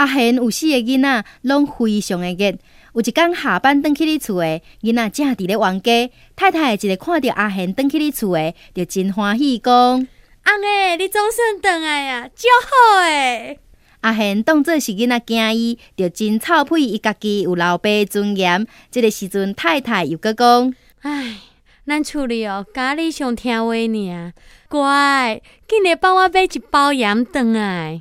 阿贤有四个囡仔，拢非常的热。有一天下班返去你厝诶，囡仔正伫咧玩家，太太一个看到阿贤返去你厝诶，就真欢喜讲：阿诶，你总算回来啊，足好诶！阿贤当做是囡仔惊伊，就真臭屁，伊家己有老爸尊严。这个时阵，太太又搁讲：唉，咱厝里哦，家里上听话尔，乖，今日帮我买一包盐回来。